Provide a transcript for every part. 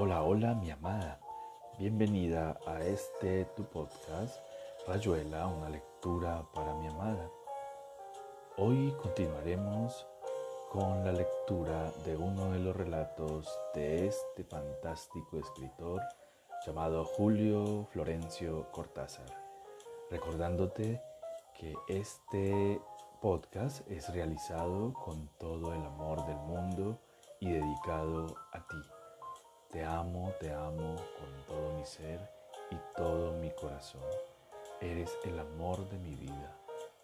Hola, hola mi amada. Bienvenida a este tu podcast, Rayuela, una lectura para mi amada. Hoy continuaremos con la lectura de uno de los relatos de este fantástico escritor llamado Julio Florencio Cortázar. Recordándote que este podcast es realizado con todo el amor del mundo y dedicado a ti. Te amo, te amo con todo mi ser y todo mi corazón. Eres el amor de mi vida.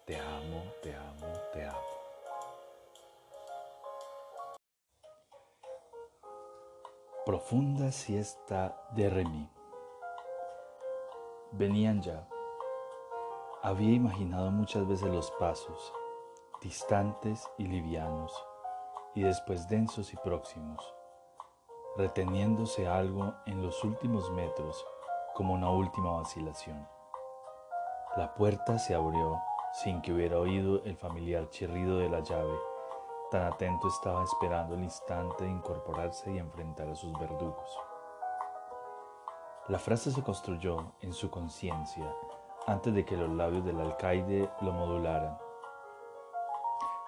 Te amo, te amo, te amo. Profunda siesta de Remy. Venían ya. Había imaginado muchas veces los pasos, distantes y livianos, y después densos y próximos reteniéndose algo en los últimos metros como una última vacilación. La puerta se abrió sin que hubiera oído el familiar chirrido de la llave. Tan atento estaba esperando el instante de incorporarse y enfrentar a sus verdugos. La frase se construyó en su conciencia antes de que los labios del alcaide lo modularan.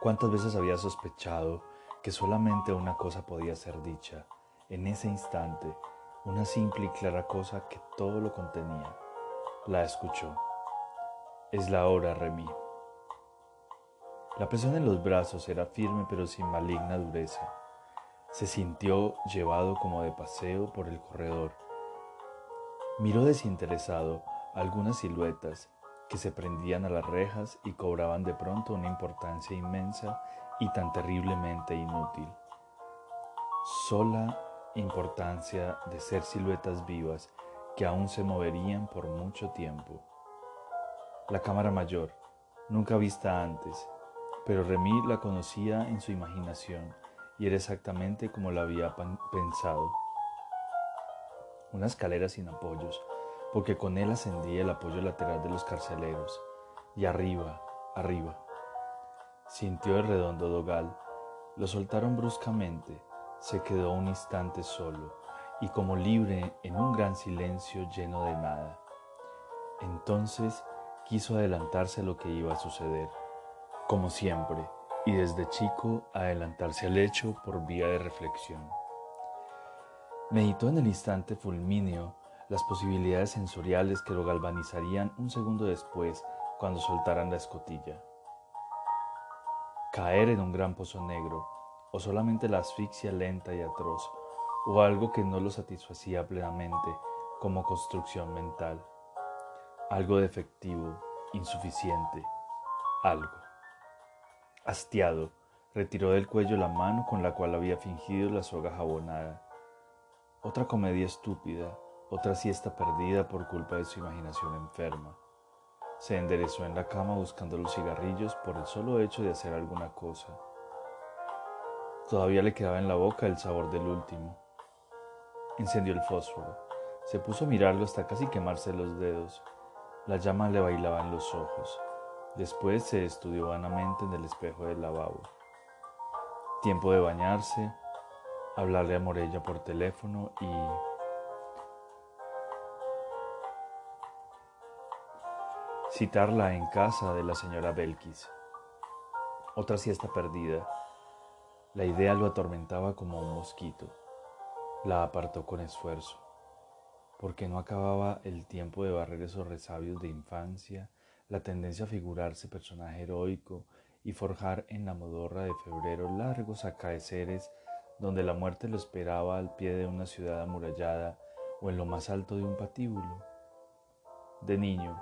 ¿Cuántas veces había sospechado que solamente una cosa podía ser dicha? En ese instante una simple y clara cosa que todo lo contenía. La escuchó. Es la hora, Remy. La presión en los brazos era firme pero sin maligna dureza. Se sintió llevado como de paseo por el corredor. Miró desinteresado algunas siluetas que se prendían a las rejas y cobraban de pronto una importancia inmensa y tan terriblemente inútil. Sola importancia de ser siluetas vivas que aún se moverían por mucho tiempo. La cámara mayor, nunca vista antes, pero Remy la conocía en su imaginación y era exactamente como la había pensado. Una escalera sin apoyos, porque con él ascendía el apoyo lateral de los carceleros, y arriba, arriba. Sintió el redondo dogal, lo soltaron bruscamente, se quedó un instante solo y como libre en un gran silencio lleno de nada. Entonces quiso adelantarse a lo que iba a suceder, como siempre, y desde chico adelantarse al hecho por vía de reflexión. Meditó en el instante fulmíneo las posibilidades sensoriales que lo galvanizarían un segundo después cuando soltaran la escotilla. Caer en un gran pozo negro, o solamente la asfixia lenta y atroz, o algo que no lo satisfacía plenamente como construcción mental, algo defectivo, insuficiente, algo. Hastiado, retiró del cuello la mano con la cual había fingido la soga jabonada. Otra comedia estúpida, otra siesta perdida por culpa de su imaginación enferma. Se enderezó en la cama buscando los cigarrillos por el solo hecho de hacer alguna cosa Todavía le quedaba en la boca el sabor del último. Encendió el fósforo. Se puso a mirarlo hasta casi quemarse los dedos. La llama le bailaba en los ojos. Después se estudió vanamente en el espejo del lavabo. Tiempo de bañarse, hablarle a Morella por teléfono y... citarla en casa de la señora Belkis. Otra siesta perdida la idea lo atormentaba como un mosquito. La apartó con esfuerzo, porque no acababa el tiempo de barrer esos resabios de infancia, la tendencia a figurarse personaje heroico y forjar en la modorra de febrero largos acaeceres donde la muerte lo esperaba al pie de una ciudad amurallada o en lo más alto de un patíbulo. De niño,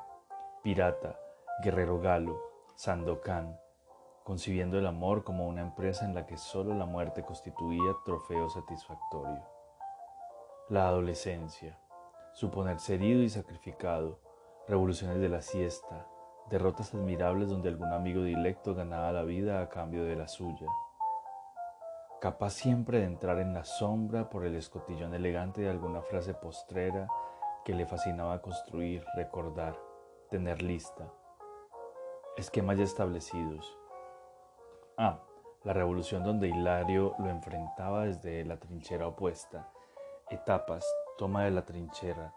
pirata, guerrero galo, sandocán, concibiendo el amor como una empresa en la que solo la muerte constituía trofeo satisfactorio. La adolescencia, suponerse herido y sacrificado, revoluciones de la siesta, derrotas admirables donde algún amigo dilecto ganaba la vida a cambio de la suya. Capaz siempre de entrar en la sombra por el escotillón elegante de alguna frase postrera que le fascinaba construir, recordar, tener lista. Esquemas ya establecidos, Ah, la revolución donde Hilario lo enfrentaba desde la trinchera opuesta, etapas, toma de la trinchera,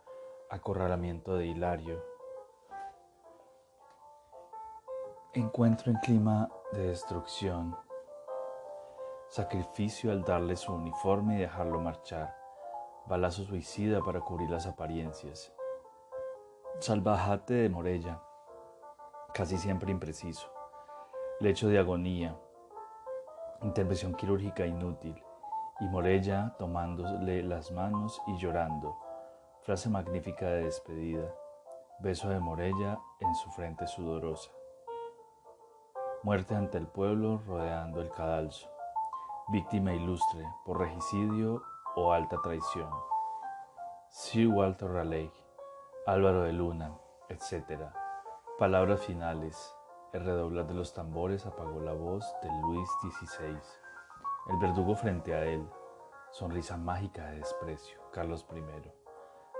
acorralamiento de Hilario, encuentro en clima de destrucción, sacrificio al darle su uniforme y dejarlo marchar, balazo suicida para cubrir las apariencias, salvajate de Morella, casi siempre impreciso, lecho de agonía, intervención quirúrgica inútil, y Morella tomándole las manos y llorando, frase magnífica de despedida, beso de Morella en su frente sudorosa. Muerte ante el pueblo rodeando el cadalso. Víctima ilustre por regicidio o alta traición. Sir Walter Raleigh, Álvaro de Luna, etc. Palabras finales. El redoblar de los tambores apagó la voz de Luis XVI. El verdugo frente a él. Sonrisa mágica de desprecio. Carlos I.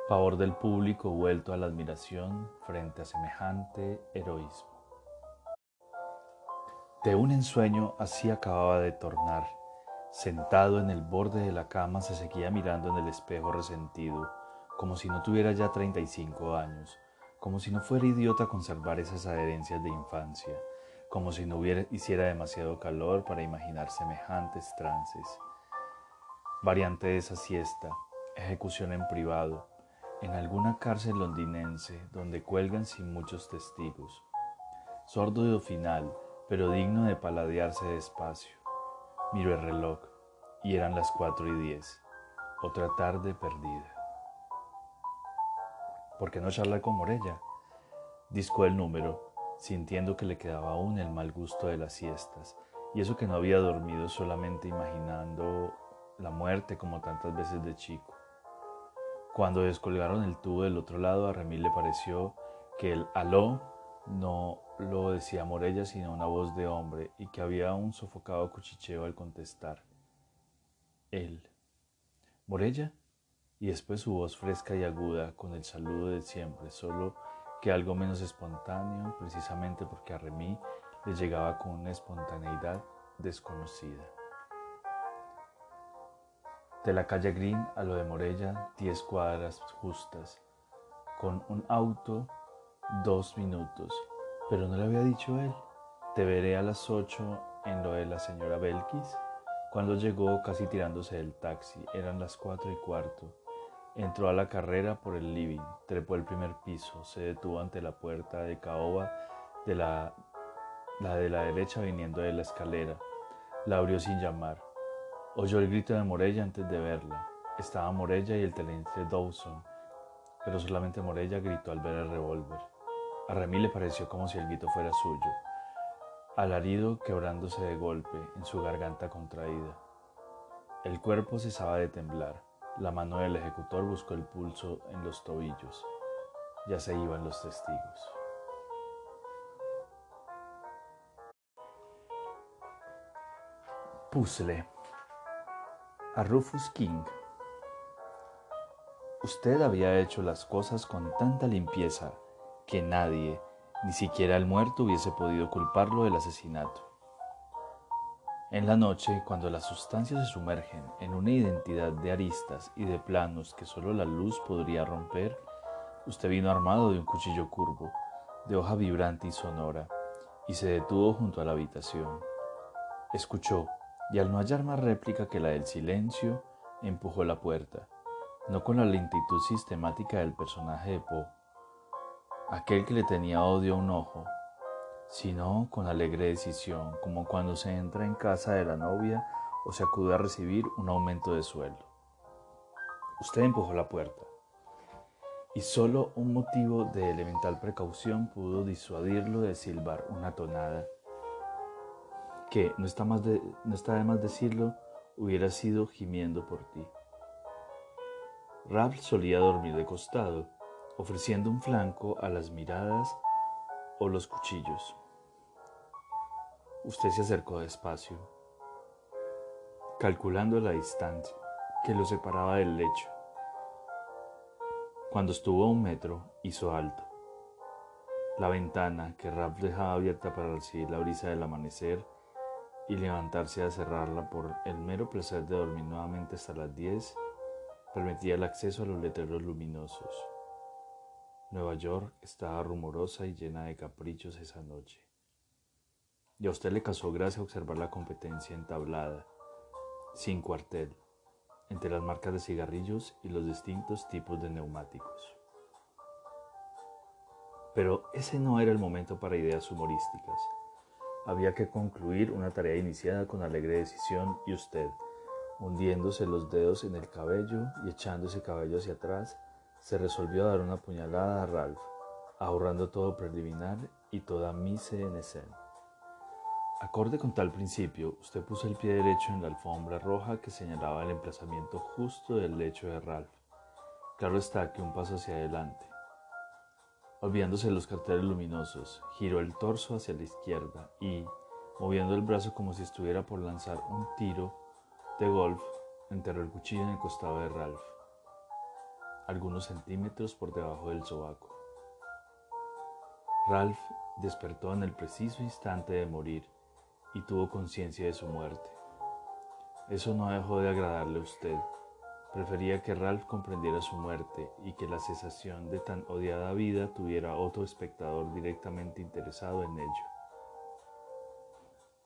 Pavor del público vuelto a la admiración frente a semejante heroísmo. De un ensueño así acababa de tornar. Sentado en el borde de la cama se seguía mirando en el espejo resentido, como si no tuviera ya 35 años, como si no fuera idiota conservar esas adherencias de infancia, como si no hubiera, hiciera demasiado calor para imaginar semejantes trances. Variante de esa siesta, ejecución en privado, en alguna cárcel londinense donde cuelgan sin muchos testigos. Sordo final, pero digno de paladearse despacio. Miró el reloj y eran las cuatro y diez, otra tarde perdida. ¿Por qué no charlar con Morella? Discó el número, sintiendo que le quedaba aún el mal gusto de las siestas, y eso que no había dormido solamente imaginando la muerte como tantas veces de chico. Cuando descolgaron el tubo del otro lado, a Remil le pareció que el aló no lo decía Morella sino una voz de hombre y que había un sofocado cuchicheo al contestar. Él. ¿Morella? Y después su voz fresca y aguda con el saludo de siempre, solo que algo menos espontáneo, precisamente porque a Remy le llegaba con una espontaneidad desconocida. De la calle Green a lo de Morella, diez cuadras justas, con un auto, dos minutos pero no le había dicho él. Te veré a las ocho en lo de la señora Belkis. Cuando llegó casi tirándose del taxi, eran las cuatro y cuarto. Entró a la carrera por el living, trepó el primer piso, se detuvo ante la puerta de caoba de la, de la derecha viniendo de la escalera. La abrió sin llamar. Oyó el grito de Morella antes de verla. Estaba Morella y el teniente Dawson, pero solamente Morella gritó al ver el revólver. A Remy le pareció como si el grito fuera suyo, alarido quebrándose de golpe en su garganta contraída. El cuerpo cesaba de temblar. La mano del ejecutor buscó el pulso en los tobillos. Ya se iban los testigos. Puzzle. A Rufus King. Usted había hecho las cosas con tanta limpieza que nadie, ni siquiera el muerto, hubiese podido culparlo del asesinato. En la noche, cuando las sustancias se sumergen en una identidad de aristas y de planos que solo la luz podría romper, usted vino armado de un cuchillo curvo, de hoja vibrante y sonora, y se detuvo junto a la habitación. Escuchó, y al no hallar más réplica que la del silencio, empujó la puerta, no con la lentitud sistemática del personaje de Poe, aquel que le tenía odio a un ojo, sino con alegre decisión, como cuando se entra en casa de la novia o se acude a recibir un aumento de sueldo. Usted empujó la puerta y solo un motivo de elemental precaución pudo disuadirlo de silbar una tonada que, no está, más de, no está de más decirlo, hubiera sido gimiendo por ti. Ralph solía dormir de costado ofreciendo un flanco a las miradas o los cuchillos. Usted se acercó despacio, calculando la distancia que lo separaba del lecho. Cuando estuvo a un metro, hizo alto. La ventana que Ralph dejaba abierta para recibir la brisa del amanecer y levantarse a cerrarla por el mero placer de dormir nuevamente hasta las diez, permitía el acceso a los letreros luminosos. Nueva York estaba rumorosa y llena de caprichos esa noche. Y a usted le causó gracia observar la competencia entablada, sin cuartel, entre las marcas de cigarrillos y los distintos tipos de neumáticos. Pero ese no era el momento para ideas humorísticas. Había que concluir una tarea iniciada con alegre decisión y usted, hundiéndose los dedos en el cabello y echándose cabello hacia atrás, se resolvió a dar una puñalada a Ralph, ahorrando todo preliminar y toda mise en escena. Acorde con tal principio, usted puso el pie derecho en la alfombra roja que señalaba el emplazamiento justo del lecho de Ralph. Claro está que un paso hacia adelante. Olvidándose los carteles luminosos, giró el torso hacia la izquierda y, moviendo el brazo como si estuviera por lanzar un tiro de golf, enterró el cuchillo en el costado de Ralph, algunos centímetros por debajo del sobaco. Ralph despertó en el preciso instante de morir y tuvo conciencia de su muerte. Eso no dejó de agradarle a usted. Prefería que Ralph comprendiera su muerte y que la cesación de tan odiada vida tuviera otro espectador directamente interesado en ello.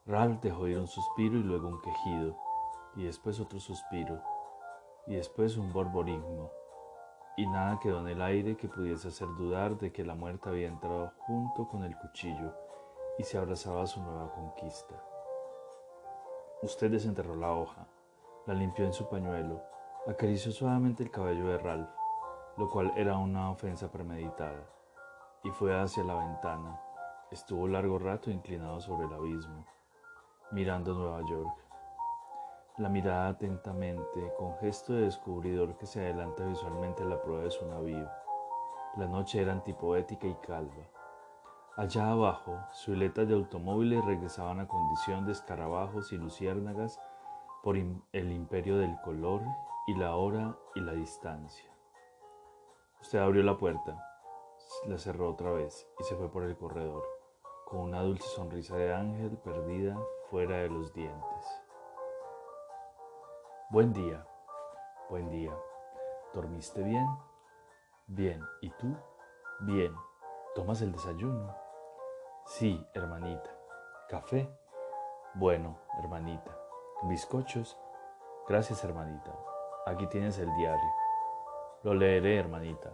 Ralph dejó ir un suspiro y luego un quejido, y después otro suspiro, y después un borborismo, y nada quedó en el aire que pudiese hacer dudar de que la muerte había entrado junto con el cuchillo y se abrazaba a su nueva conquista. Usted desenterró la hoja, la limpió en su pañuelo, acarició suavemente el cabello de Ralph, lo cual era una ofensa premeditada, y fue hacia la ventana. Estuvo largo rato inclinado sobre el abismo, mirando Nueva York. La mirada atentamente, con gesto de descubridor que se adelanta visualmente a la prueba de su navío. La noche era antipoética y calva. Allá abajo, suiletas de automóviles regresaban a condición de escarabajos y luciérnagas por el imperio del color y la hora y la distancia. Usted abrió la puerta, la cerró otra vez y se fue por el corredor, con una dulce sonrisa de ángel perdida fuera de los dientes. Buen día, buen día. ¿Dormiste bien? Bien. ¿Y tú? Bien. ¿Tomas el desayuno? Sí, hermanita. ¿Café? Bueno, hermanita. ¿Bizcochos? Gracias, hermanita. Aquí tienes el diario. Lo leeré, hermanita.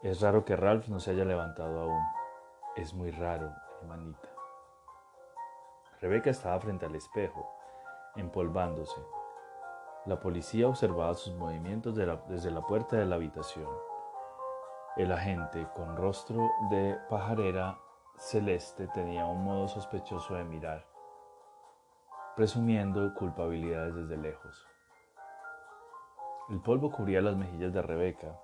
Es raro que Ralph no se haya levantado aún. Es muy raro, hermanita. Rebeca estaba frente al espejo, empolvándose. La policía observaba sus movimientos desde la puerta de la habitación. El agente, con rostro de pajarera celeste, tenía un modo sospechoso de mirar, presumiendo culpabilidades desde lejos. El polvo cubría las mejillas de Rebeca,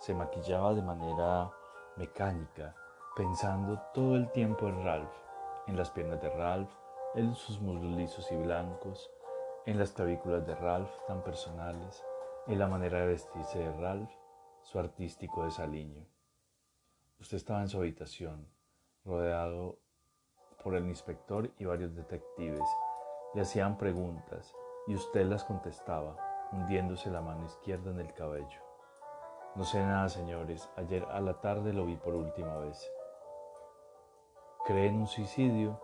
se maquillaba de manera mecánica, pensando todo el tiempo en Ralph, en las piernas de Ralph, en sus muslos lisos y blancos, en las clavículas de Ralph tan personales, en la manera de vestirse de Ralph su artístico desaliño. Usted estaba en su habitación, rodeado por el inspector y varios detectives. Le hacían preguntas y usted las contestaba, hundiéndose la mano izquierda en el cabello. No sé nada, señores. Ayer a la tarde lo vi por última vez. ¿Cree en un suicidio?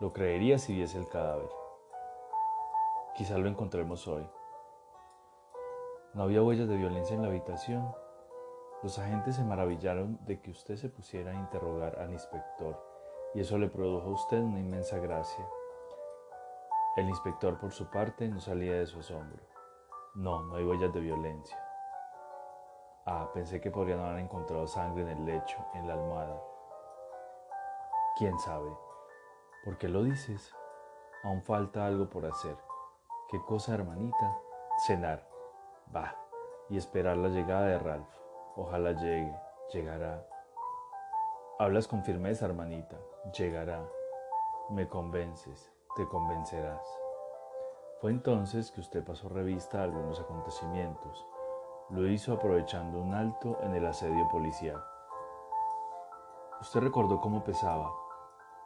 Lo creería si viese el cadáver. Quizá lo encontremos hoy. No había huellas de violencia en la habitación. Los agentes se maravillaron de que usted se pusiera a interrogar al inspector y eso le produjo a usted una inmensa gracia. El inspector, por su parte, no salía de su asombro. No, no hay huellas de violencia. Ah, pensé que podrían haber encontrado sangre en el lecho, en la almohada. ¿Quién sabe? ¿Por qué lo dices? Aún falta algo por hacer. ¿Qué cosa, hermanita? Cenar. Va. Y esperar la llegada de Ralph. Ojalá llegue. Llegará. Hablas con firmeza, hermanita. Llegará. Me convences. Te convencerás. Fue entonces que usted pasó revista a algunos acontecimientos. Lo hizo aprovechando un alto en el asedio policial. Usted recordó cómo pesaba.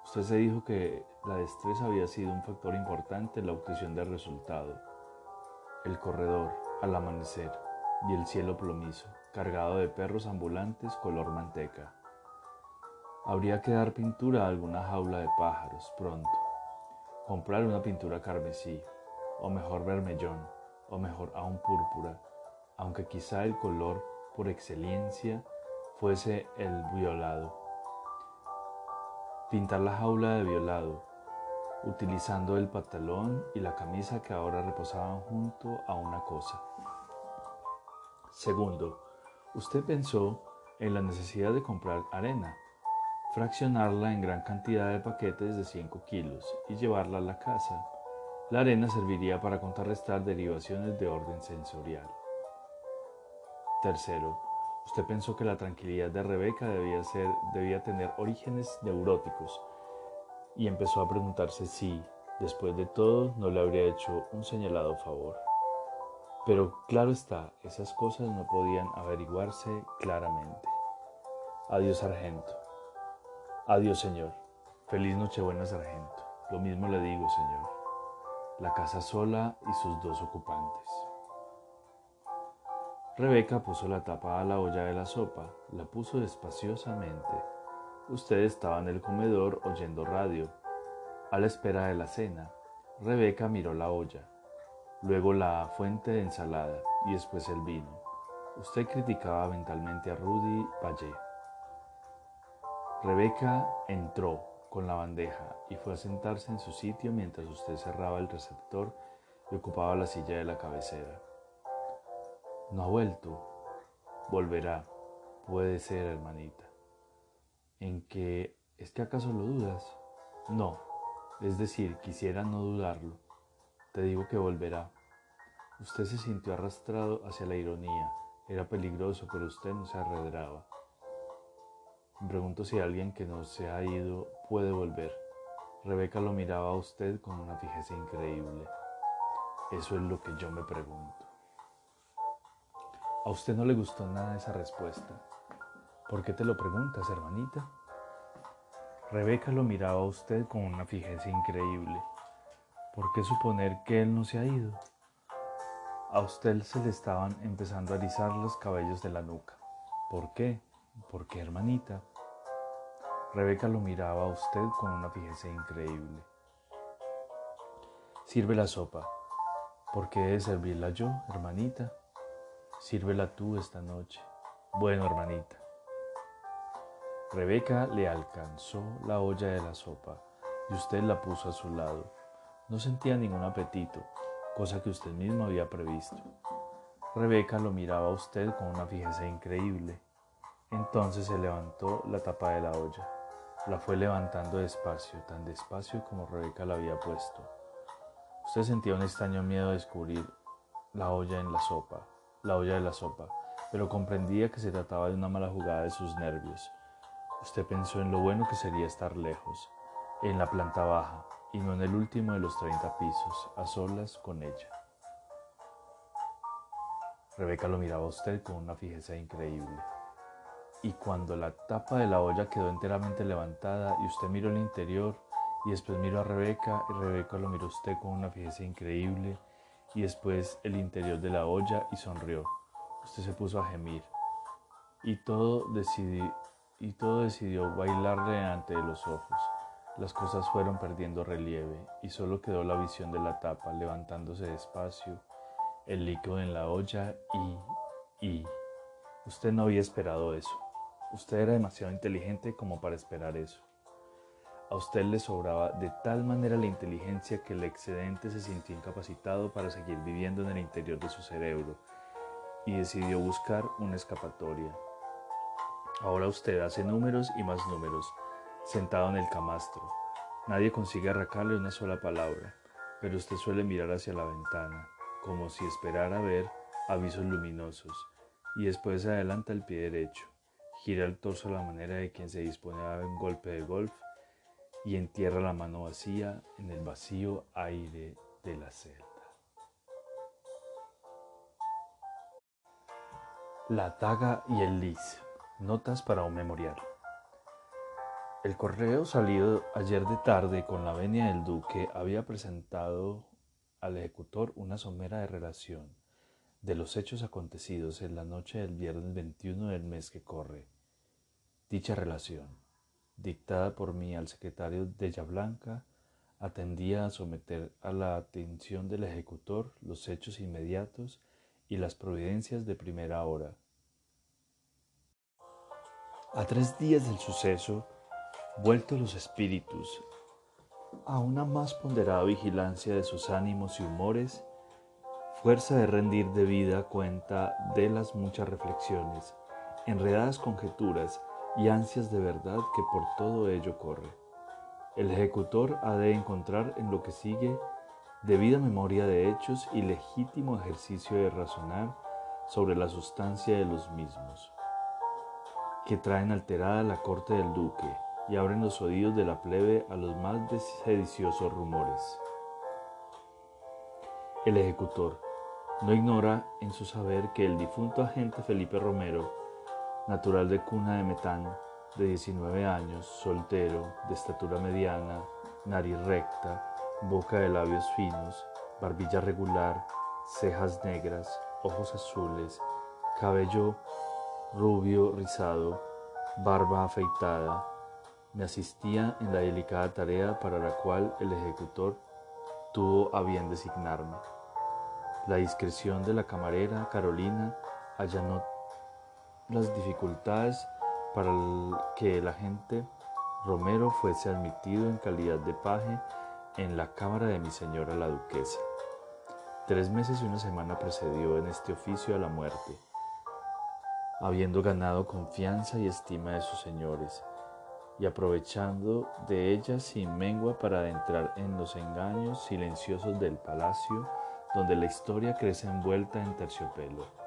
Usted se dijo que la destreza había sido un factor importante en la obtención del resultado. El corredor, al amanecer y el cielo plomizo, cargado de perros ambulantes color manteca. Habría que dar pintura a alguna jaula de pájaros pronto, comprar una pintura carmesí, o mejor vermellón, o mejor aún púrpura, aunque quizá el color por excelencia fuese el violado. Pintar la jaula de violado, utilizando el pantalón y la camisa que ahora reposaban junto a una cosa. Segundo, usted pensó en la necesidad de comprar arena, fraccionarla en gran cantidad de paquetes de 5 kilos y llevarla a la casa. La arena serviría para contrarrestar derivaciones de orden sensorial. Tercero, usted pensó que la tranquilidad de Rebeca debía, ser, debía tener orígenes neuróticos y empezó a preguntarse si, después de todo, no le habría hecho un señalado favor. Pero claro está, esas cosas no podían averiguarse claramente. Adiós, sargento. Adiós, señor. Feliz Nochebuena, sargento. Lo mismo le digo, señor. La casa sola y sus dos ocupantes. Rebeca puso la tapa a la olla de la sopa, la puso despaciosamente. Usted estaba en el comedor oyendo radio. A la espera de la cena, Rebeca miró la olla, luego la fuente de ensalada y después el vino. Usted criticaba mentalmente a Rudy Valle. Rebeca entró con la bandeja y fue a sentarse en su sitio mientras usted cerraba el receptor y ocupaba la silla de la cabecera. No ha vuelto. Volverá. Puede ser, hermanita. ¿En qué? ¿Es que acaso lo dudas? No. Es decir, quisiera no dudarlo. Te digo que volverá. Usted se sintió arrastrado hacia la ironía. Era peligroso, pero usted no se arredraba. Me pregunto si alguien que no se ha ido puede volver. Rebeca lo miraba a usted con una fijeza increíble. Eso es lo que yo me pregunto. A usted no le gustó nada esa respuesta. ¿Por qué te lo preguntas, hermanita? Rebeca lo miraba a usted con una fijeza increíble. ¿Por qué suponer que él no se ha ido? A usted se le estaban empezando a erizar los cabellos de la nuca. ¿Por qué? ¿Por qué, hermanita? Rebeca lo miraba a usted con una fijeza increíble. Sirve la sopa. ¿Por qué de servirla yo, hermanita? Sírvela tú esta noche. Bueno, hermanita. Rebeca le alcanzó la olla de la sopa y usted la puso a su lado. No sentía ningún apetito, cosa que usted mismo había previsto. Rebeca lo miraba a usted con una fijeza increíble. Entonces se levantó la tapa de la olla. La fue levantando despacio, tan despacio como Rebeca la había puesto. Usted sentía un extraño miedo de descubrir la olla en la sopa la olla de la sopa, pero comprendía que se trataba de una mala jugada de sus nervios. Usted pensó en lo bueno que sería estar lejos, en la planta baja, y no en el último de los treinta pisos, a solas con ella. Rebeca lo miraba a usted con una fijeza increíble. Y cuando la tapa de la olla quedó enteramente levantada y usted miró el interior y después miró a Rebeca y Rebeca lo miró a usted con una fijeza increíble, y después el interior de la olla y sonrió. Usted se puso a gemir y todo, decidió, y todo decidió bailarle delante de los ojos. Las cosas fueron perdiendo relieve y solo quedó la visión de la tapa levantándose despacio, el líquido en la olla y... y... Usted no había esperado eso. Usted era demasiado inteligente como para esperar eso. A usted le sobraba de tal manera la inteligencia que el excedente se sintió incapacitado para seguir viviendo en el interior de su cerebro y decidió buscar una escapatoria. Ahora usted hace números y más números, sentado en el camastro. Nadie consigue arrancarle una sola palabra, pero usted suele mirar hacia la ventana, como si esperara ver avisos luminosos, y después se adelanta el pie derecho, gira el torso a la manera de quien se dispone a dar un golpe de golf y entierra la mano vacía en el vacío aire de la celda. La taga y el lis. Notas para un memorial. El correo salido ayer de tarde con la venia del duque había presentado al ejecutor una somera de relación de los hechos acontecidos en la noche del viernes 21 del mes que corre. Dicha relación, dictada por mí al secretario de Blanca, atendía a someter a la atención del ejecutor los hechos inmediatos y las providencias de primera hora. A tres días del suceso, vueltos los espíritus a una más ponderada vigilancia de sus ánimos y humores, fuerza de rendir debida cuenta de las muchas reflexiones, enredadas conjeturas y ansias de verdad que por todo ello corre. El ejecutor ha de encontrar en lo que sigue debida memoria de hechos y legítimo ejercicio de razonar sobre la sustancia de los mismos, que traen alterada la corte del duque y abren los oídos de la plebe a los más sediciosos rumores. El ejecutor no ignora en su saber que el difunto agente Felipe Romero, natural de cuna de Metán, de 19 años, soltero, de estatura mediana, nariz recta, boca de labios finos, barbilla regular, cejas negras, ojos azules, cabello rubio rizado, barba afeitada, me asistía en la delicada tarea para la cual el ejecutor tuvo a bien designarme. La discreción de la camarera Carolina allanó las dificultades para que el agente Romero fuese admitido en calidad de paje en la cámara de mi señora la duquesa. Tres meses y una semana precedió en este oficio a la muerte, habiendo ganado confianza y estima de sus señores, y aprovechando de ella sin mengua para adentrar en los engaños silenciosos del palacio donde la historia crece envuelta en terciopelo.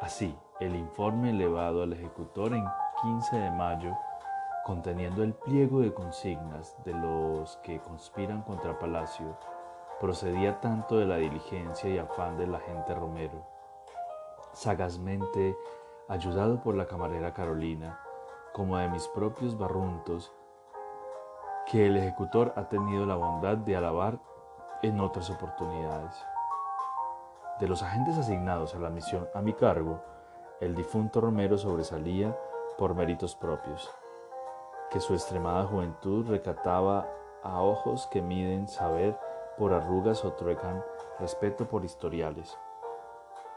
Así, el informe elevado al ejecutor en 15 de mayo, conteniendo el pliego de consignas de los que conspiran contra Palacio, procedía tanto de la diligencia y afán del agente Romero, sagazmente ayudado por la camarera Carolina, como de mis propios barruntos, que el ejecutor ha tenido la bondad de alabar en otras oportunidades. De los agentes asignados a la misión a mi cargo, el difunto Romero sobresalía por méritos propios, que su extremada juventud recataba a ojos que miden saber por arrugas o truecan respeto por historiales.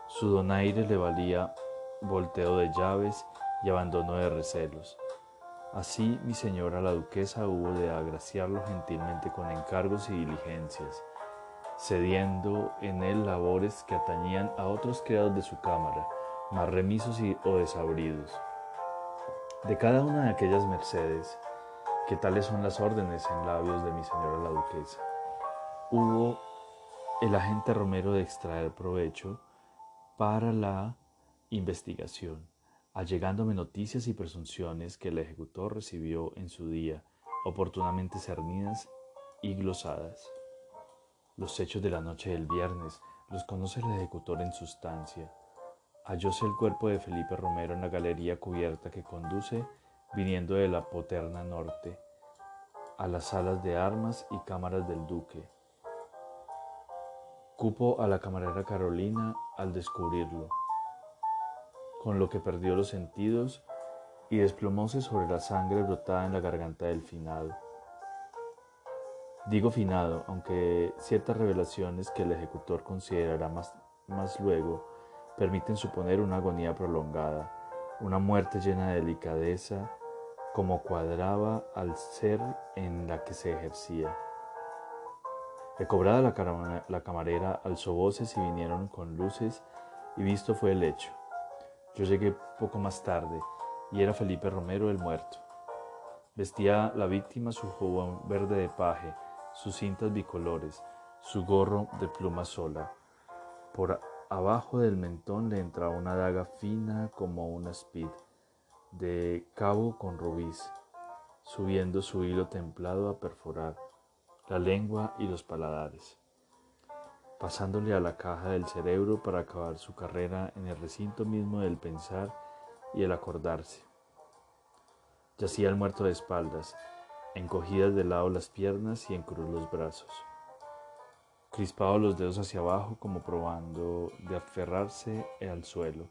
Su donaire le valía volteo de llaves y abandono de recelos. Así mi señora la duquesa hubo de agraciarlo gentilmente con encargos y diligencias, cediendo en él labores que atañían a otros criados de su cámara, más remisos y, o desabridos. De cada una de aquellas mercedes, que tales son las órdenes en labios de mi señora la duquesa, hubo el agente Romero de extraer provecho para la investigación allegándome noticias y presunciones que el ejecutor recibió en su día, oportunamente cernidas y glosadas. Los hechos de la noche del viernes los conoce el ejecutor en sustancia. Hallóse el cuerpo de Felipe Romero en la galería cubierta que conduce, viniendo de la Poterna Norte, a las salas de armas y cámaras del duque. Cupo a la camarera Carolina al descubrirlo con lo que perdió los sentidos y desplomóse sobre la sangre brotada en la garganta del finado. Digo finado, aunque ciertas revelaciones que el ejecutor considerará más, más luego permiten suponer una agonía prolongada, una muerte llena de delicadeza, como cuadraba al ser en la que se ejercía. Recobrada la, la camarera, alzó voces y vinieron con luces, y visto fue el hecho. Yo llegué poco más tarde y era Felipe Romero el muerto. Vestía la víctima su jubón verde de paje, sus cintas bicolores, su gorro de pluma sola. Por abajo del mentón le entraba una daga fina como una speed, de cabo con rubíz, subiendo su hilo templado a perforar la lengua y los paladares pasándole a la caja del cerebro para acabar su carrera en el recinto mismo del pensar y el acordarse. Yacía el muerto de espaldas, encogidas de lado las piernas y en los brazos. crispado los dedos hacia abajo como probando de aferrarse al suelo.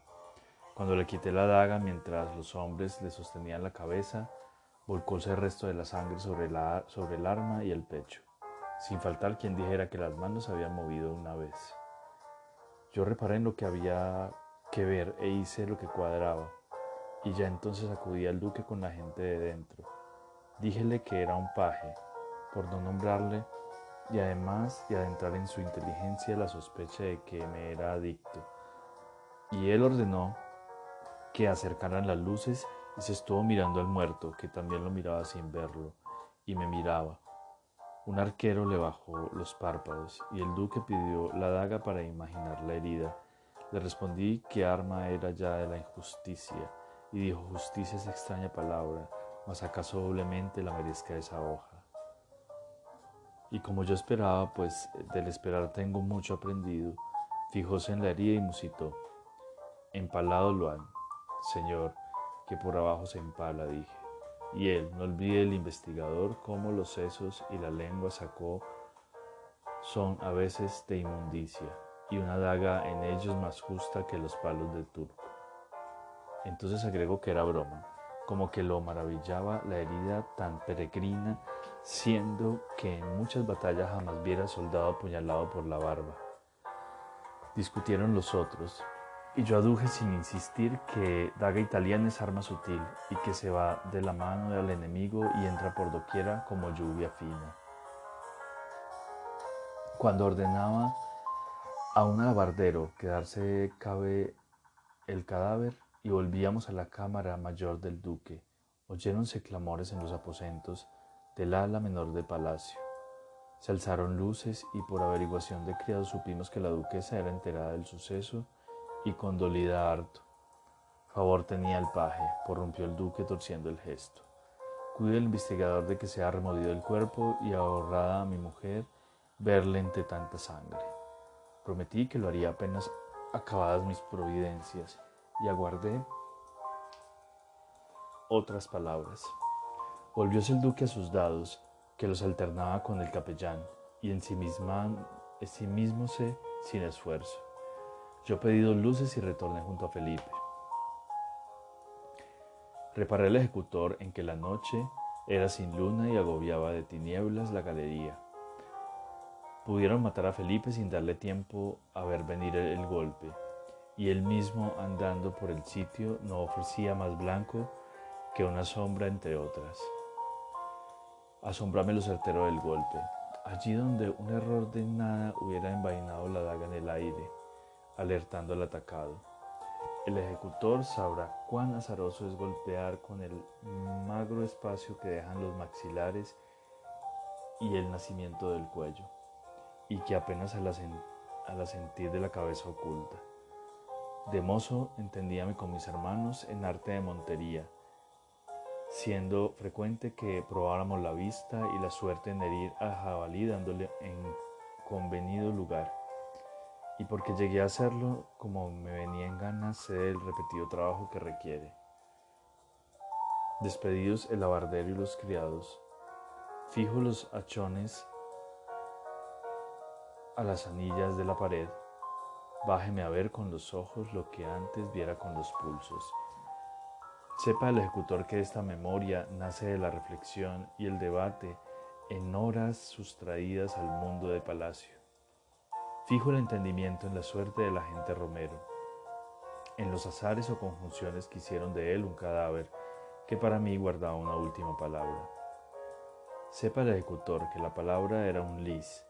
Cuando le quité la daga mientras los hombres le sostenían la cabeza, volcóse el resto de la sangre sobre, la, sobre el arma y el pecho, sin faltar quien dijera que las manos se habían movido una vez. Yo reparé en lo que había que ver e hice lo que cuadraba, y ya entonces acudí al duque con la gente de dentro. Díjele que era un paje, por no nombrarle, y además de adentrar en su inteligencia la sospecha de que me era adicto. Y él ordenó que acercaran las luces y se estuvo mirando al muerto, que también lo miraba sin verlo, y me miraba. Un arquero le bajó los párpados y el duque pidió la daga para imaginar la herida. Le respondí que arma era ya de la injusticia, y dijo justicia es extraña palabra, mas acaso doblemente la merezca esa hoja. Y como yo esperaba, pues del esperar tengo mucho aprendido, fijóse en la herida y musitó. Empalado lo han, Señor, que por abajo se empala, dije. Y él, no olvide el investigador cómo los sesos y la lengua sacó son a veces de inmundicia, y una daga en ellos más justa que los palos del turco. Entonces agregó que era broma, como que lo maravillaba la herida tan peregrina, siendo que en muchas batallas jamás viera soldado apuñalado por la barba. Discutieron los otros, y yo aduje sin insistir que daga italiana es arma sutil y que se va de la mano del enemigo y entra por doquiera como lluvia fina. Cuando ordenaba a un alabardero quedarse cabe el cadáver y volvíamos a la cámara mayor del duque, oyéronse clamores en los aposentos del ala menor del palacio. Se alzaron luces y por averiguación de criados supimos que la duquesa era enterada del suceso y condolida harto. Favor tenía el paje, porrumpió el duque torciendo el gesto. Cuide el investigador de que se ha removido el cuerpo y ahorrada a mi mujer verle entre tanta sangre. Prometí que lo haría apenas acabadas mis providencias y aguardé otras palabras. Volvióse el duque a sus dados, que los alternaba con el capellán, y en sí, misma, sí mismo se sin esfuerzo. Yo pedí dos luces y retorné junto a Felipe. Reparé el ejecutor en que la noche era sin luna y agobiaba de tinieblas la galería. Pudieron matar a Felipe sin darle tiempo a ver venir el golpe, y él mismo andando por el sitio no ofrecía más blanco que una sombra entre otras. Asombrame lo certero del golpe, allí donde un error de nada hubiera envainado la daga en el aire alertando al atacado. El ejecutor sabrá cuán azaroso es golpear con el magro espacio que dejan los maxilares y el nacimiento del cuello, y que apenas al, asentir de la cabeza oculta. De mozo entendíame con mis hermanos en arte de montería, siendo frecuente que probáramos la vista y la suerte en herir a jabalí dándole en convenido lugar. Y porque llegué a hacerlo como me venía en ganas sé el repetido trabajo que requiere. Despedidos el abardero y los criados, fijo los hachones a las anillas de la pared, bájeme a ver con los ojos lo que antes viera con los pulsos. Sepa el ejecutor que esta memoria nace de la reflexión y el debate en horas sustraídas al mundo de palacio. Fijo el entendimiento en la suerte de la gente Romero, en los azares o conjunciones que hicieron de él un cadáver que para mí guardaba una última palabra. Sepa el ejecutor que la palabra era un lis,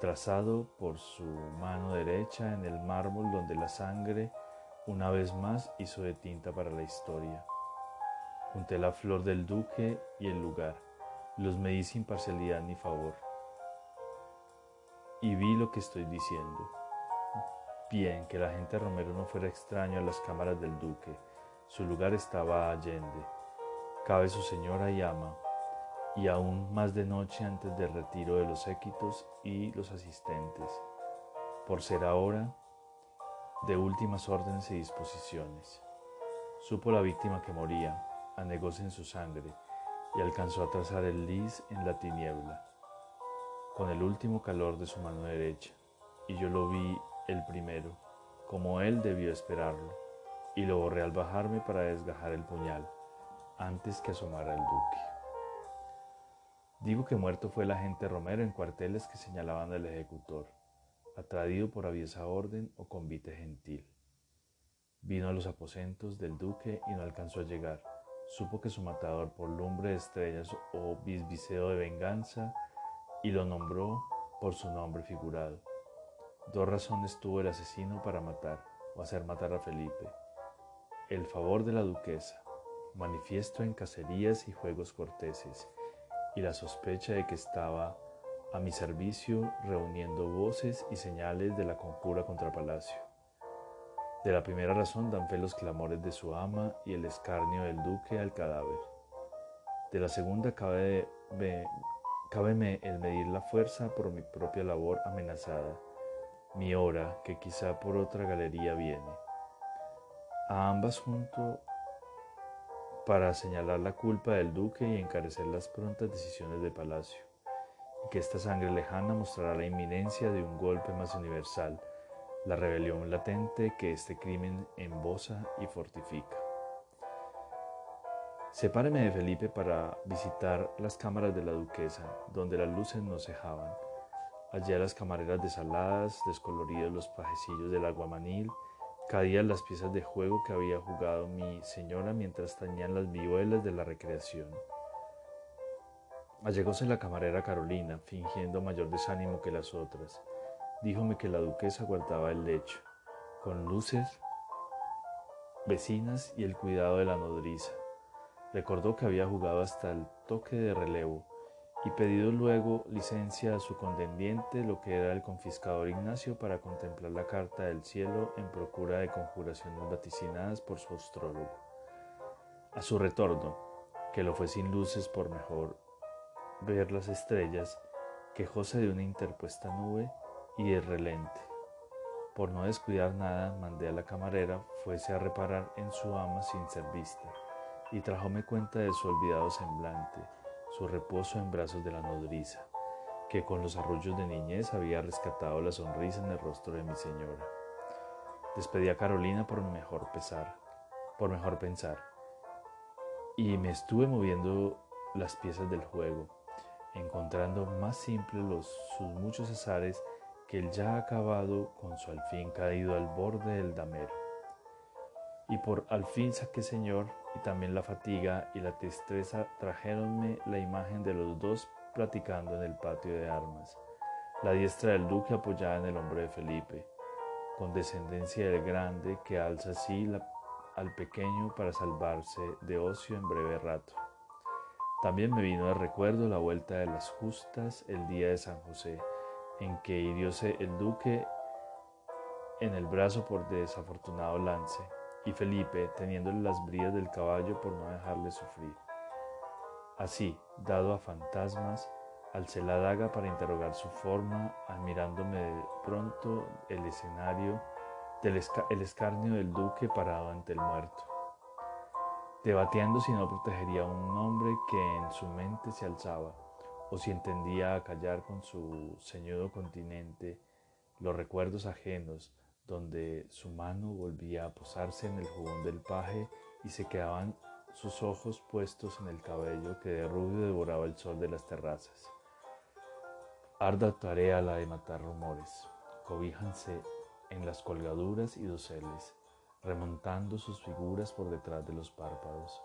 trazado por su mano derecha en el mármol donde la sangre una vez más hizo de tinta para la historia. Junté la flor del duque y el lugar, los medí sin parcialidad ni favor y vi lo que estoy diciendo. Bien, que la gente Romero no fuera extraño a las cámaras del duque, su lugar estaba allende. Cabe su señora y ama, y aún más de noche antes del retiro de los séquitos y los asistentes, por ser ahora de últimas órdenes y disposiciones. Supo la víctima que moría, anegóse en su sangre, y alcanzó a trazar el lis en la tiniebla con el último calor de su mano derecha, y yo lo vi el primero, como él debió esperarlo, y lo borré al bajarme para desgajar el puñal, antes que asomara el duque. Digo que muerto fue el agente Romero en cuarteles que señalaban al ejecutor, atraído por aviesa orden o convite gentil. Vino a los aposentos del duque y no alcanzó a llegar. Supo que su matador por lumbre de estrellas o bisbiseo de venganza y lo nombró por su nombre figurado. Dos razones tuvo el asesino para matar o hacer matar a Felipe. El favor de la duquesa, manifiesto en cacerías y juegos corteses, y la sospecha de que estaba a mi servicio reuniendo voces y señales de la conjura contra Palacio. De la primera razón dan fe los clamores de su ama y el escarnio del duque al cadáver. De la segunda cabe, cábeme el medir la fuerza por mi propia labor amenazada, mi hora que quizá por otra galería viene. A ambas junto para señalar la culpa del duque y encarecer las prontas decisiones de palacio, y que esta sangre lejana mostrará la inminencia de un golpe más universal, la rebelión latente que este crimen embosa y fortifica. Sepáreme de Felipe para visitar las cámaras de la duquesa, donde las luces no cejaban. Allá las camareras desaladas, descoloridos los pajecillos del aguamanil, Caían las piezas de juego que había jugado mi señora mientras tañían las vihuelas de la recreación. Allegóse la camarera Carolina, fingiendo mayor desánimo que las otras. Díjome que la duquesa guardaba el lecho, con luces vecinas y el cuidado de la nodriza. Recordó que había jugado hasta el toque de relevo y pedido luego licencia a su contendiente, lo que era el confiscador Ignacio, para contemplar la carta del cielo en procura de conjuraciones vaticinadas por su astrólogo. A su retorno, que lo fue sin luces por mejor ver las estrellas, quejóse de una interpuesta nube y de relente. Por no descuidar nada, mandé a la camarera fuese a reparar en su ama sin ser vista, y trajóme cuenta de su olvidado semblante, su reposo en brazos de la nodriza, que con los arrullos de niñez había rescatado la sonrisa en el rostro de mi señora. Despedí a Carolina por mejor pesar, por mejor pensar, y me estuve moviendo las piezas del juego, encontrando más simples los, sus muchos azares que el ya acabado con su alfín caído al borde del damero. Y por al fin saqué, Señor, y también la fatiga y la tristeza trajéronme la imagen de los dos platicando en el patio de armas, la diestra del duque apoyada en el hombro de Felipe, con descendencia del grande que alza así al pequeño para salvarse de ocio en breve rato. También me vino de recuerdo la vuelta de las justas el día de San José, en que hirióse el duque en el brazo por desafortunado lance y Felipe teniéndole las bridas del caballo por no dejarle sufrir. Así, dado a fantasmas, alcé la daga para interrogar su forma, admirándome de pronto el escenario del el escarnio del duque parado ante el muerto, debatiendo si no protegería a un hombre que en su mente se alzaba, o si entendía a callar con su ceñudo continente los recuerdos ajenos donde su mano volvía a posarse en el jubón del paje y se quedaban sus ojos puestos en el cabello que de rubio devoraba el sol de las terrazas. Arda tarea la de matar rumores, cobíjanse en las colgaduras y doseles, remontando sus figuras por detrás de los párpados,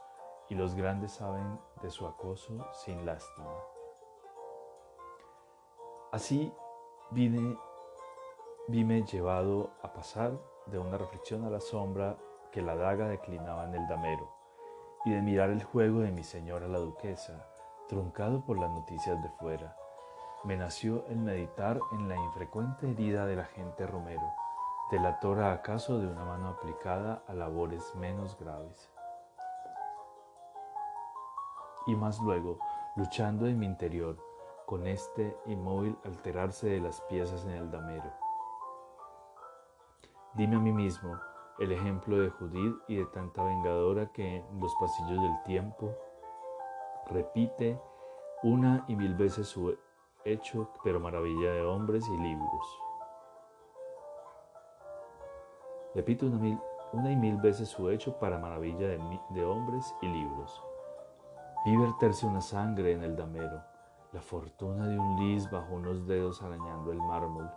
y los grandes saben de su acoso sin lástima. Así vine Vime llevado a pasar de una reflexión a la sombra que la daga declinaba en el damero y de mirar el juego de mi señora la duquesa, truncado por las noticias de fuera. Me nació el meditar en la infrecuente herida de la gente Romero, delatora acaso de una mano aplicada a labores menos graves. Y más luego, luchando en mi interior, con este inmóvil alterarse de las piezas en el damero Dime a mí mismo el ejemplo de Judith y de tanta vengadora que en los pasillos del tiempo repite una y mil veces su hecho, pero maravilla de hombres y libros. Repito una, mil, una y mil veces su hecho para maravilla de, de hombres y libros. Vi verterse una sangre en el damero, la fortuna de un lis bajo unos dedos arañando el mármol,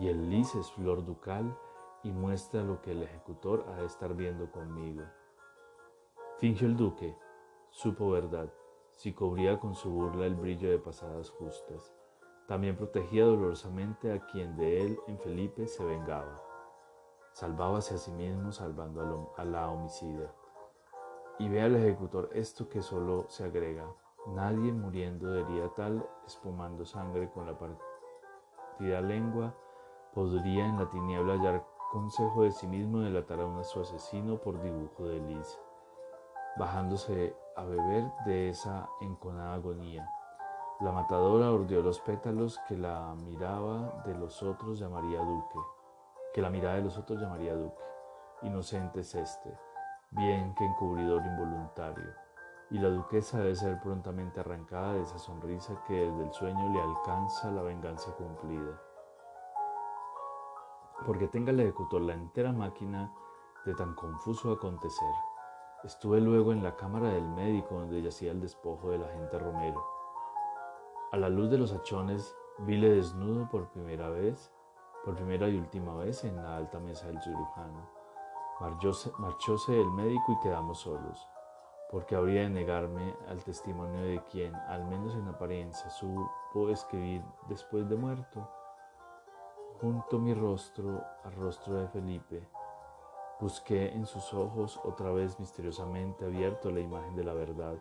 y el lis es flor ducal y muestra lo que el ejecutor ha de estar viendo conmigo. Fingió el duque, supo verdad, si cubría con su burla el brillo de pasadas justas. También protegía dolorosamente a quien de él en Felipe se vengaba. Salvábase a sí mismo salvando a la homicida. Y ve al ejecutor esto que solo se agrega. Nadie muriendo de tal, espumando sangre con la partida lengua, podría en la tiniebla hallar consejo de sí mismo delatar a su asesino por dibujo de Liz, bajándose a beber de esa enconada agonía. La matadora ordeó los pétalos que la miraba de los otros llamaría duque, que la mirada de los otros llamaría duque. Inocente es este, bien que encubridor involuntario. Y la duquesa debe ser prontamente arrancada de esa sonrisa que desde el sueño le alcanza la venganza cumplida. Porque tenga el ejecutor la entera máquina de tan confuso acontecer. Estuve luego en la cámara del médico donde yacía el despojo del agente Romero a la luz de los hachones, vile desnudo por primera vez, por primera y última vez en la alta mesa del cirujano. Marchóse, marchóse el médico y quedamos solos, porque habría de negarme al testimonio de quien, al menos en apariencia, supo escribir después de muerto. Junto mi rostro al rostro de Felipe, busqué en sus ojos otra vez misteriosamente abierto la imagen de la verdad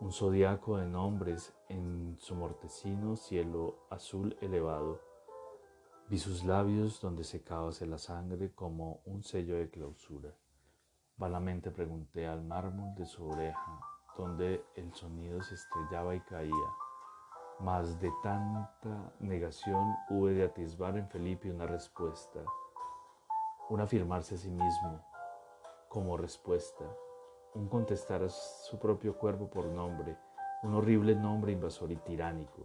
un zodiaco de nombres en su mortecino cielo azul elevado. Vi sus labios donde secábase la sangre como un sello de clausura. Vanamente pregunté al mármol de su oreja, donde el sonido se estrellaba y caía. Mas de tanta negación hube de atisbar en Felipe una respuesta, un afirmarse a sí mismo como respuesta un contestar a su propio cuerpo por nombre, un horrible nombre invasor y tiránico,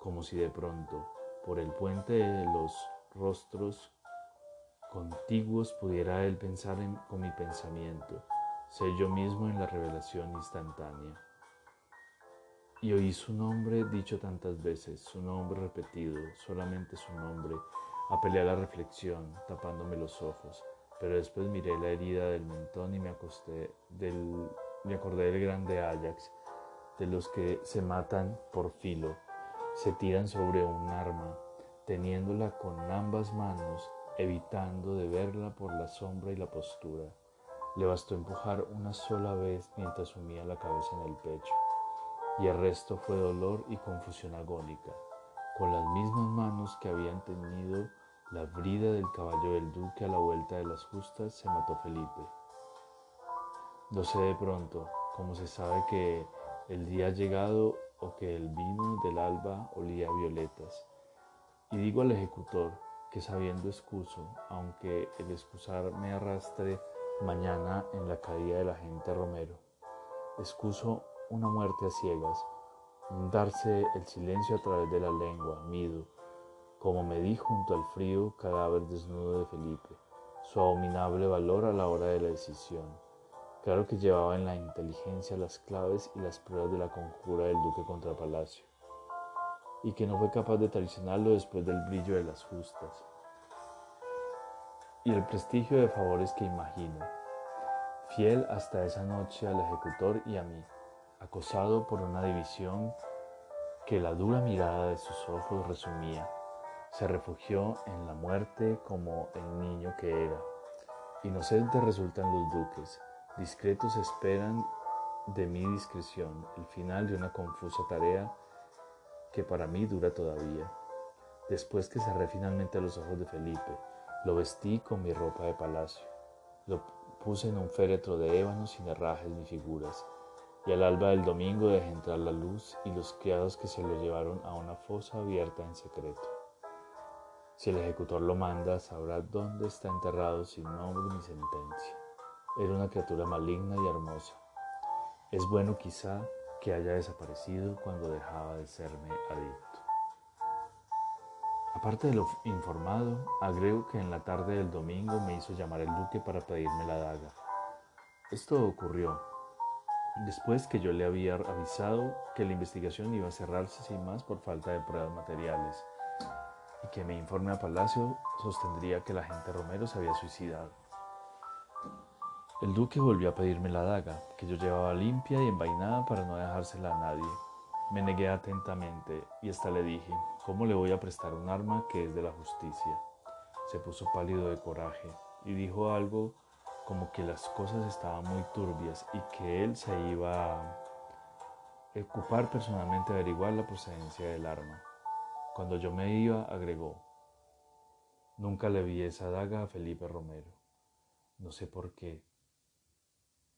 como si de pronto, por el puente de los rostros contiguos, pudiera él pensar en, con mi pensamiento, ser yo mismo en la revelación instantánea. Y oí su nombre dicho tantas veces, su nombre repetido, solamente su nombre, apelé a la reflexión, tapándome los ojos, pero después miré la herida del mentón y me acosté del, me acordé del grande Ajax, de los que se matan por filo, se tiran sobre un arma, teniéndola con ambas manos, evitando de verla por la sombra y la postura. Le bastó empujar una sola vez mientras sumía la cabeza en el pecho, y el resto fue dolor y confusión agónica, con las mismas manos que habían tenido la brida del caballo del duque a la vuelta de las justas se mató Felipe. No sé de pronto, como se sabe que el día ha llegado o que el vino del alba olía a violetas. Y digo al ejecutor que sabiendo excuso, aunque el excusar me arrastre mañana en la caída de la gente Romero. Excuso una muerte a ciegas, darse el silencio a través de la lengua, mido, como me di junto al frío cadáver desnudo de Felipe, su abominable valor a la hora de la decisión. Claro que llevaba en la inteligencia las claves y las pruebas de la conjura del duque contra Palacio, y que no fue capaz de traicionarlo después del brillo de las justas y el prestigio de favores que imagino, fiel hasta esa noche al ejecutor y a mí, acosado por una división que la dura mirada de sus ojos resumía se refugió en la muerte como el niño que era. Inocentes resultan los duques, discretos esperan de mi discreción el final de una confusa tarea que para mí dura todavía. Después que cerré finalmente los ojos de Felipe, lo vestí con mi ropa de palacio, lo puse en un féretro de ébano sin herrajes ni figuras, y al alba del domingo dejé entrar la luz y los criados que se lo llevaron a una fosa abierta en secreto. Si el ejecutor lo manda, sabrá dónde está enterrado sin nombre ni sentencia. Era una criatura maligna y hermosa. Es bueno quizá que haya desaparecido cuando dejaba de serme adicto. Aparte de lo informado, agrego que en la tarde del domingo me hizo llamar el duque para pedirme la daga. Esto ocurrió después que yo le había avisado que la investigación iba a cerrarse sin más por falta de pruebas materiales y que mi informe a Palacio sostendría que la gente Romero se había suicidado. El duque volvió a pedirme la daga, que yo llevaba limpia y envainada para no dejársela a nadie. Me negué atentamente y hasta le dije, ¿cómo le voy a prestar un arma que es de la justicia? Se puso pálido de coraje y dijo algo como que las cosas estaban muy turbias y que él se iba a ocupar personalmente de averiguar la procedencia del arma. Cuando yo me iba, agregó, nunca le vi esa daga a Felipe Romero. No sé por qué,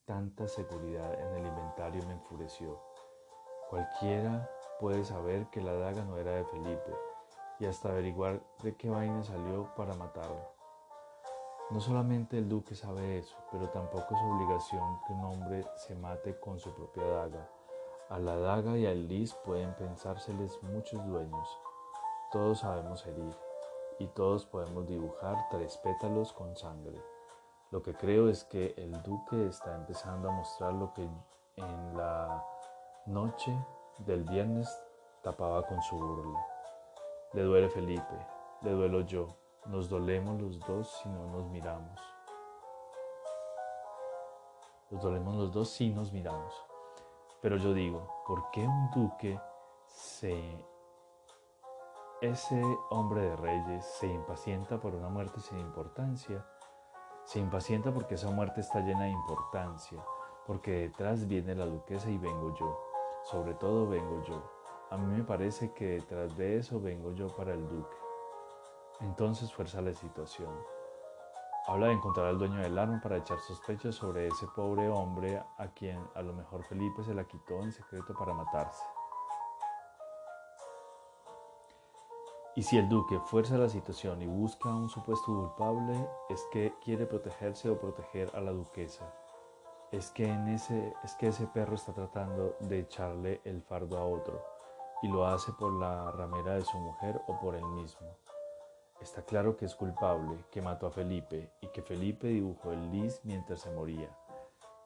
Tanta seguridad en el inventario me enfureció. Cualquiera puede saber que la daga no era de Felipe y hasta averiguar de qué vaina salió para matarlo. No solamente el duque sabe eso, pero tampoco es obligación que un hombre se mate con su propia daga. A la daga y al lis pueden pensárseles muchos dueños. Todos sabemos herir y todos podemos dibujar tres pétalos con sangre. Lo que creo es que el duque está empezando a mostrar lo que en la noche del viernes tapaba con su burla. Le duele Felipe, le duelo yo, nos dolemos los dos si no nos miramos. Nos dolemos los dos si nos miramos. Pero yo digo, ¿por qué un duque se... Ese hombre de reyes se impacienta por una muerte sin importancia se impacienta porque esa muerte está llena de importancia, porque detrás viene la duquesa y vengo yo. Sobre todo vengo yo. A mí me parece que detrás de eso vengo yo para el duque. Entonces fuerza la situación. Habla de encontrar al dueño del arma para echar sospechas sobre ese pobre hombre a quien a lo mejor Felipe se la quitó en secreto para matarse. Y si el duque fuerza la situación y busca a un supuesto culpable, es que quiere protegerse o proteger a la duquesa. Es que, es que ese perro está tratando de echarle el fardo a otro y lo hace por la ramera de su mujer o por él mismo. Está claro que es culpable, que mató a Felipe y que Felipe dibujó el lis mientras se moría.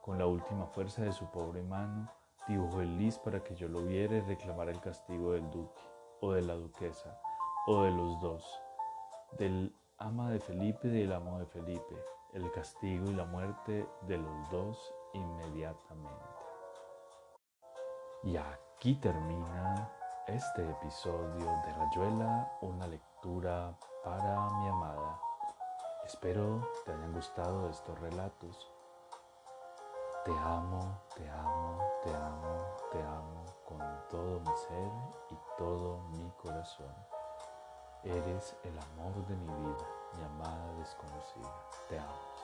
Con la última fuerza de su pobre mano, dibujó el lis para que yo lo viera y reclamara el castigo del duque o de la duquesa o de los dos, del ama de Felipe y del amo de Felipe, el castigo y la muerte de los dos inmediatamente. Y aquí termina este episodio de Rayuela, una para mi amada. Espero te hayan gustado estos relatos. Te amo, te amo, te amo, te amo con todo mi ser y todo mi corazón. Eres el amor de mi vida, mi amada desconocida. Te amo.